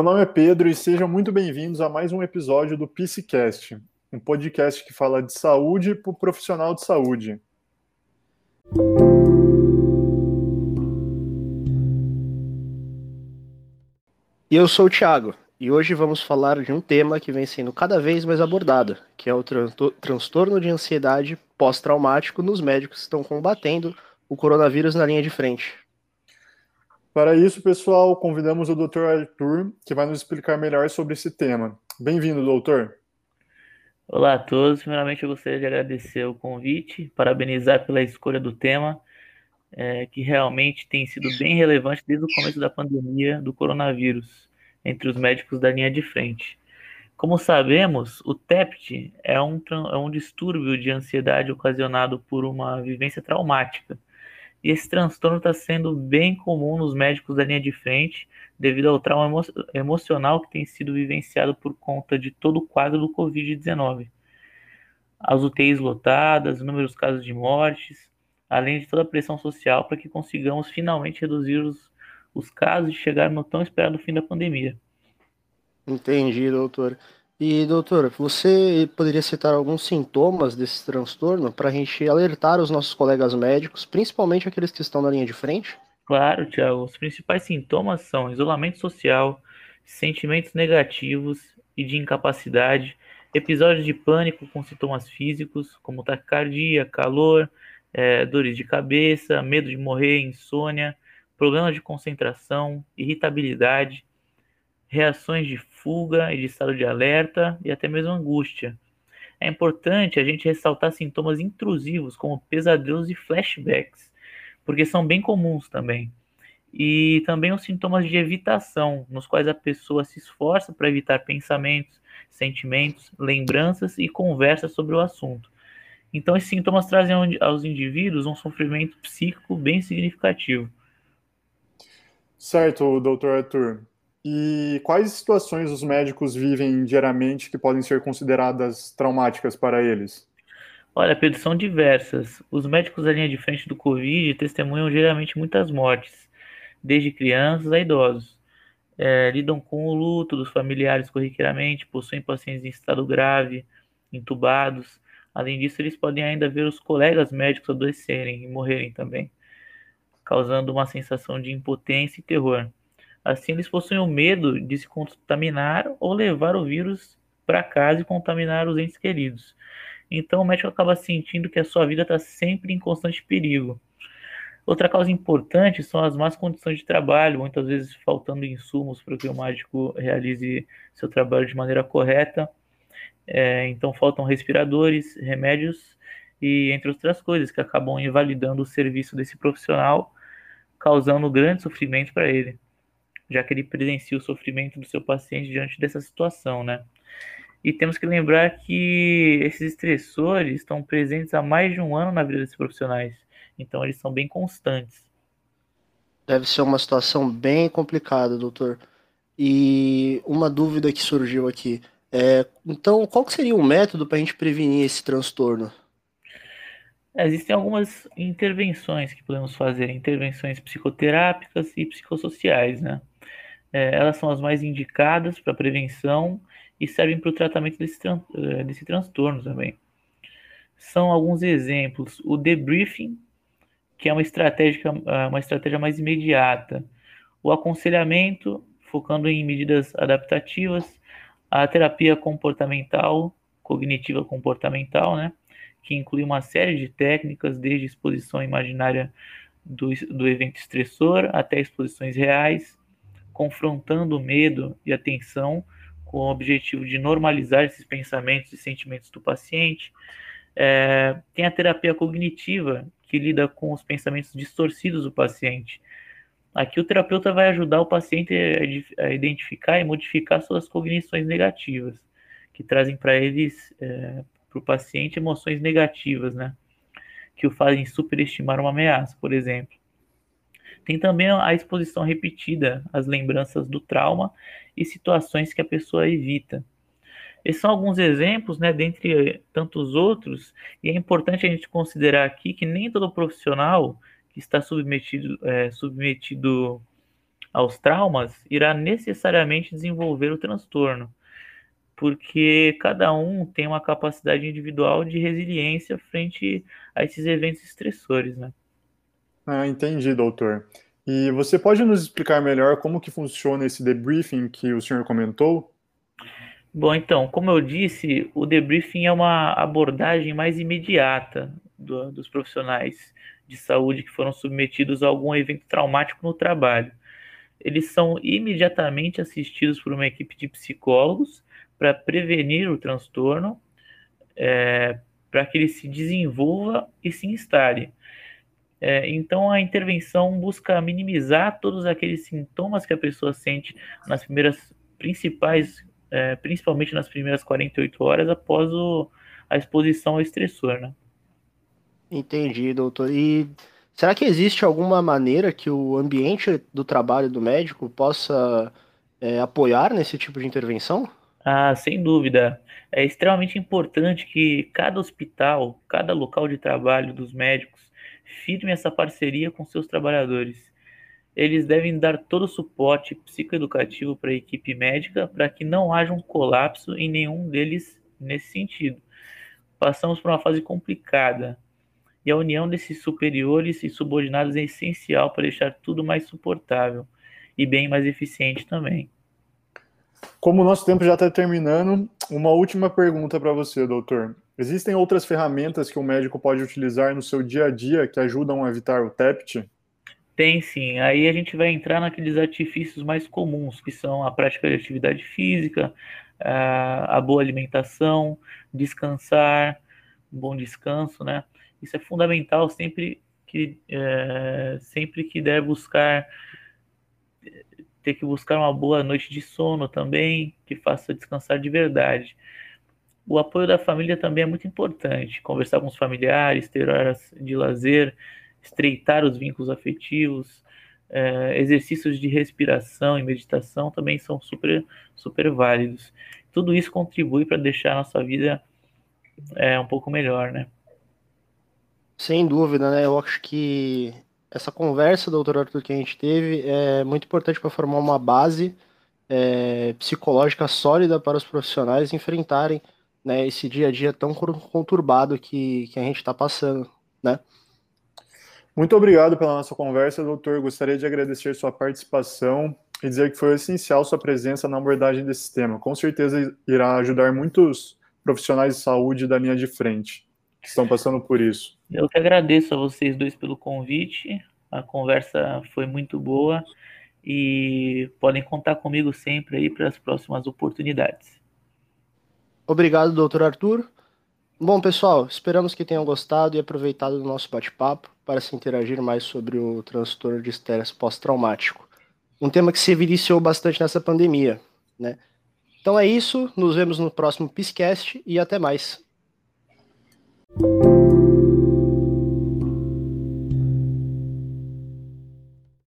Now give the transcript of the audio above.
Meu nome é Pedro e sejam muito bem-vindos a mais um episódio do PCcast, um podcast que fala de saúde para o profissional de saúde. E eu sou o Thiago, e hoje vamos falar de um tema que vem sendo cada vez mais abordado, que é o transtorno de ansiedade pós-traumático nos médicos que estão combatendo o coronavírus na linha de frente. Para isso, pessoal, convidamos o Dr. Arthur, que vai nos explicar melhor sobre esse tema. Bem-vindo, doutor. Olá a todos. Primeiramente, eu gostaria de agradecer o convite, parabenizar pela escolha do tema, é, que realmente tem sido bem relevante desde o começo da pandemia do coronavírus entre os médicos da linha de frente. Como sabemos, o TEPT é um, é um distúrbio de ansiedade ocasionado por uma vivência traumática. E esse transtorno está sendo bem comum nos médicos da linha de frente, devido ao trauma emo emocional que tem sido vivenciado por conta de todo o quadro do Covid-19. As UTIs lotadas, inúmeros casos de mortes, além de toda a pressão social para que consigamos finalmente reduzir os, os casos e chegar no tão esperado fim da pandemia. Entendi, doutor. E, doutor, você poderia citar alguns sintomas desse transtorno para a gente alertar os nossos colegas médicos, principalmente aqueles que estão na linha de frente? Claro, Tiago. Os principais sintomas são isolamento social, sentimentos negativos e de incapacidade, episódios de pânico com sintomas físicos, como taquicardia, calor, é, dores de cabeça, medo de morrer, insônia, problemas de concentração, irritabilidade, reações de fuga e de estado de alerta e até mesmo angústia. É importante a gente ressaltar sintomas intrusivos como pesadelos e flashbacks porque são bem comuns também. E também os sintomas de evitação, nos quais a pessoa se esforça para evitar pensamentos, sentimentos, lembranças e conversas sobre o assunto. Então, esses sintomas trazem aos indivíduos um sofrimento psíquico bem significativo. Certo, doutor Arthur. E quais situações os médicos vivem diariamente que podem ser consideradas traumáticas para eles? Olha, Pedro, são diversas. Os médicos da linha de frente do Covid testemunham geralmente muitas mortes, desde crianças a idosos. É, lidam com o luto dos familiares corriqueiramente, possuem pacientes em estado grave, entubados. Além disso, eles podem ainda ver os colegas médicos adoecerem e morrerem também, causando uma sensação de impotência e terror. Assim, eles possuem o medo de se contaminar ou levar o vírus para casa e contaminar os entes queridos. Então o médico acaba sentindo que a sua vida está sempre em constante perigo. Outra causa importante são as más condições de trabalho, muitas vezes faltando insumos para que o médico realize seu trabalho de maneira correta. É, então faltam respiradores, remédios e entre outras coisas que acabam invalidando o serviço desse profissional, causando grande sofrimento para ele, já que ele presencia o sofrimento do seu paciente diante dessa situação, né? E temos que lembrar que esses estressores estão presentes há mais de um ano na vida desses profissionais. Então, eles são bem constantes. Deve ser uma situação bem complicada, doutor. E uma dúvida que surgiu aqui. É, então, qual seria o método para a gente prevenir esse transtorno? Existem algumas intervenções que podemos fazer, intervenções psicoterápicas e psicossociais, né? É, elas são as mais indicadas para prevenção e servem para o tratamento desse, tran eh, desse transtorno também. São alguns exemplos. O debriefing, que é uma estratégia, eh, uma estratégia mais imediata. O aconselhamento, focando em medidas adaptativas. A terapia comportamental, cognitiva comportamental, né? que inclui uma série de técnicas, desde exposição imaginária do, do evento estressor até exposições reais, confrontando o medo e a tensão com o objetivo de normalizar esses pensamentos e sentimentos do paciente. É, tem a terapia cognitiva, que lida com os pensamentos distorcidos do paciente. Aqui o terapeuta vai ajudar o paciente a identificar e modificar suas cognições negativas, que trazem para eles, é, para o paciente, emoções negativas, né? Que o fazem superestimar uma ameaça, por exemplo. Tem também a exposição repetida às lembranças do trauma e situações que a pessoa evita. Esses são alguns exemplos, né, dentre tantos outros, e é importante a gente considerar aqui que nem todo profissional que está submetido, é, submetido aos traumas, irá necessariamente desenvolver o transtorno, porque cada um tem uma capacidade individual de resiliência frente a esses eventos estressores, né? Ah, entendi, doutor. E você pode nos explicar melhor como que funciona esse debriefing que o senhor comentou? Bom, então, como eu disse, o debriefing é uma abordagem mais imediata do, dos profissionais de saúde que foram submetidos a algum evento traumático no trabalho. Eles são imediatamente assistidos por uma equipe de psicólogos para prevenir o transtorno, é, para que ele se desenvolva e se instale. É, então, a intervenção busca minimizar todos aqueles sintomas que a pessoa sente nas primeiras principais, é, principalmente nas primeiras 48 horas após o, a exposição ao estressor, né? Entendi, doutor. E será que existe alguma maneira que o ambiente do trabalho do médico possa é, apoiar nesse tipo de intervenção? Ah, sem dúvida. É extremamente importante que cada hospital, cada local de trabalho dos médicos firme essa parceria com seus trabalhadores. Eles devem dar todo o suporte psicoeducativo para a equipe médica para que não haja um colapso em nenhum deles nesse sentido. Passamos por uma fase complicada, e a união desses superiores e subordinados é essencial para deixar tudo mais suportável e bem mais eficiente também. Como o nosso tempo já está terminando, uma última pergunta para você, doutor. Existem outras ferramentas que o médico pode utilizar no seu dia a dia que ajudam a evitar o TEPT? Tem sim. Aí a gente vai entrar naqueles artifícios mais comuns, que são a prática de atividade física, a boa alimentação, descansar, bom descanso, né? Isso é fundamental sempre que, é, sempre que der buscar ter que buscar uma boa noite de sono também, que faça descansar de verdade. O apoio da família também é muito importante. Conversar com os familiares, ter horas de lazer, estreitar os vínculos afetivos, é, exercícios de respiração e meditação também são super, super válidos. Tudo isso contribui para deixar a nossa vida é, um pouco melhor, né? Sem dúvida, né? Eu acho que essa conversa, doutor Arthur, que a gente teve é muito importante para formar uma base é, psicológica sólida para os profissionais enfrentarem né, esse dia a dia tão conturbado que, que a gente está passando, né? Muito obrigado pela nossa conversa, doutor. Gostaria de agradecer sua participação e dizer que foi essencial sua presença na abordagem desse tema. Com certeza irá ajudar muitos profissionais de saúde da linha de frente que estão passando por isso. Eu que agradeço a vocês dois pelo convite. A conversa foi muito boa e podem contar comigo sempre aí para as próximas oportunidades. Obrigado, doutor Arthur. Bom, pessoal, esperamos que tenham gostado e aproveitado do nosso bate-papo para se interagir mais sobre o transtorno de estresse pós-traumático. Um tema que se evidenciou bastante nessa pandemia, né? Então é isso, nos vemos no próximo Piscast e até mais.